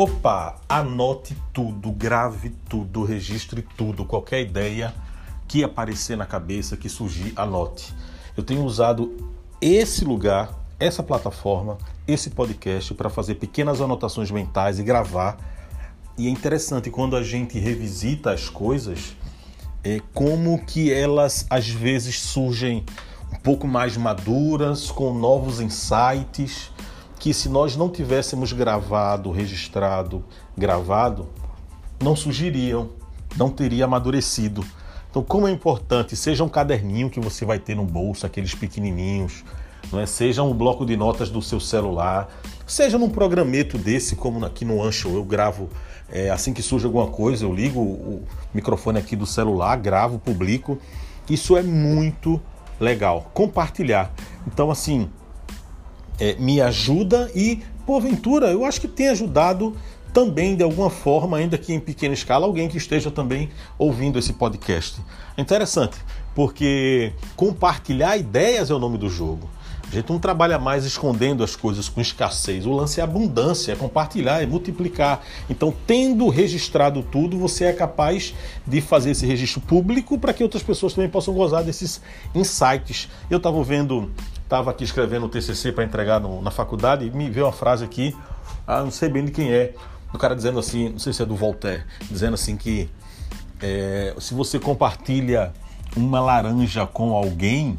Opa, anote tudo, grave tudo, registre tudo, qualquer ideia que aparecer na cabeça, que surgir, anote. Eu tenho usado esse lugar, essa plataforma, esse podcast para fazer pequenas anotações mentais e gravar. E é interessante quando a gente revisita as coisas, é como que elas às vezes surgem um pouco mais maduras, com novos insights que se nós não tivéssemos gravado, registrado, gravado, não surgiriam, não teria amadurecido. Então, como é importante, seja um caderninho que você vai ter no bolso, aqueles pequenininhos, não é? seja um bloco de notas do seu celular, seja num programeto desse, como aqui no Ancho, eu gravo é, assim que surge alguma coisa, eu ligo o microfone aqui do celular, gravo, publico. Isso é muito legal. Compartilhar. Então, assim, é, me ajuda e, porventura, eu acho que tem ajudado também de alguma forma, ainda que em pequena escala, alguém que esteja também ouvindo esse podcast. É interessante, porque compartilhar ideias é o nome do jogo. A gente não trabalha mais escondendo as coisas com escassez. O lance é abundância, é compartilhar, é multiplicar. Então, tendo registrado tudo, você é capaz de fazer esse registro público para que outras pessoas também possam gozar desses insights. Eu estava vendo estava aqui escrevendo o TCC para entregar no, na faculdade e me veio uma frase aqui, ah, não sei bem de quem é, do cara dizendo assim, não sei se é do Voltaire, dizendo assim que é, se você compartilha uma laranja com alguém,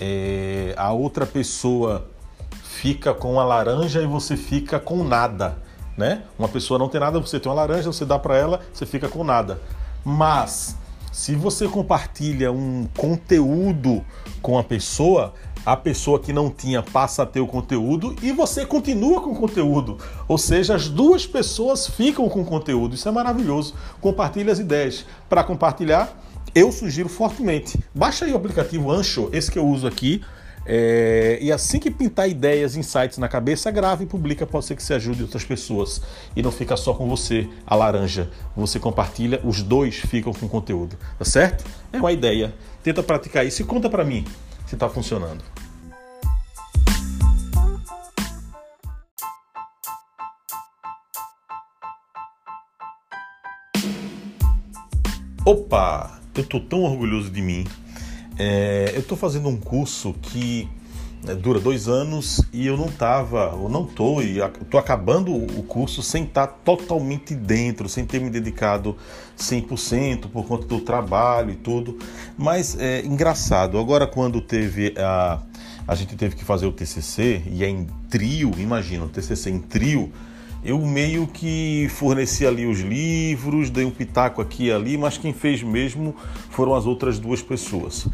é, a outra pessoa fica com a laranja e você fica com nada, né? Uma pessoa não tem nada, você tem uma laranja, você dá para ela, você fica com nada. Mas se você compartilha um conteúdo com a pessoa, a pessoa que não tinha passa a ter o conteúdo e você continua com o conteúdo. Ou seja, as duas pessoas ficam com o conteúdo. Isso é maravilhoso. Compartilhe as ideias. Para compartilhar, eu sugiro fortemente. Baixa aí o aplicativo Ancho, esse que eu uso aqui. É, e assim que pintar ideias, insights na cabeça, grave e publica, pode ser que você ajude outras pessoas. E não fica só com você, a laranja. Você compartilha, os dois ficam com conteúdo, tá certo? É uma ideia. Tenta praticar isso e conta para mim se está funcionando. Opa, eu tô tão orgulhoso de mim. É, eu tô fazendo um curso que né, dura dois anos e eu não tava, ou não tô, e tô acabando o curso sem estar tá totalmente dentro, sem ter me dedicado 100% por conta do trabalho e tudo. Mas é engraçado, agora quando teve a. A gente teve que fazer o TCC e é em trio, imagina, o TCC em trio, eu meio que forneci ali os livros, dei um pitaco aqui e ali, mas quem fez mesmo foram as outras duas pessoas.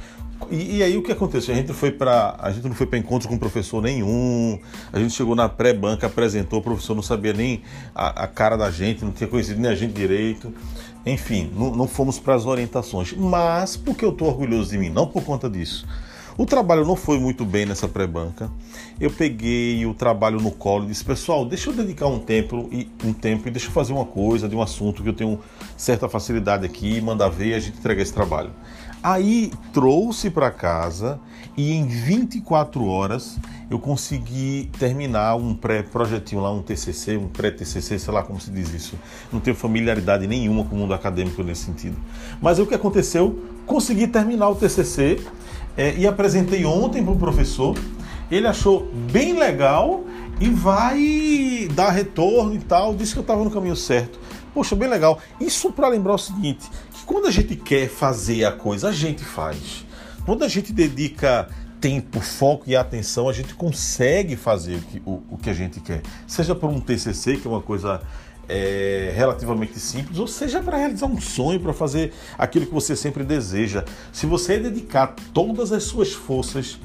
E, e, aí o que aconteceu? A gente foi para a gente não foi para encontro com professor nenhum. A gente chegou na pré-banca, apresentou, o professor não sabia nem a, a, cara da gente, não tinha conhecido nem a gente direito. Enfim, não, não fomos para as orientações. Mas porque eu estou orgulhoso de mim, não por conta disso. O trabalho não foi muito bem nessa pré-banca. Eu peguei o trabalho no colo e disse: pessoal, deixa eu dedicar um tempo e um tempo e deixa eu fazer uma coisa de um assunto que eu tenho certa facilidade aqui, mandar ver e a gente entregar esse trabalho. Aí trouxe para casa e em 24 horas eu consegui terminar um pré-projetinho lá, um TCC, um pré-TCC, sei lá como se diz isso. Não tenho familiaridade nenhuma com o mundo acadêmico nesse sentido. Mas o que aconteceu? Consegui terminar o TCC é, e apresentei ontem para o professor. Ele achou bem legal e vai dar retorno e tal. Disse que eu estava no caminho certo. Poxa, bem legal. Isso para lembrar o seguinte: quando a gente quer fazer a coisa, a gente faz. Quando a gente dedica tempo, foco e atenção, a gente consegue fazer o que, o, o que a gente quer. Seja por um TCC, que é uma coisa é, relativamente simples, ou seja para realizar um sonho, para fazer aquilo que você sempre deseja. Se você dedicar todas as suas forças,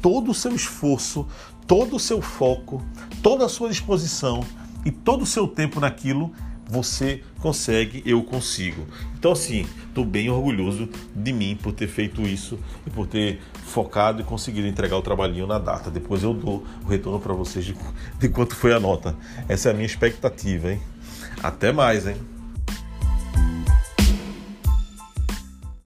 todo o seu esforço, todo o seu foco, toda a sua disposição e todo o seu tempo naquilo, você consegue, eu consigo. Então, assim, estou bem orgulhoso de mim por ter feito isso e por ter focado e conseguido entregar o trabalhinho na data. Depois eu dou o retorno para vocês de, de quanto foi a nota. Essa é a minha expectativa, hein? Até mais, hein?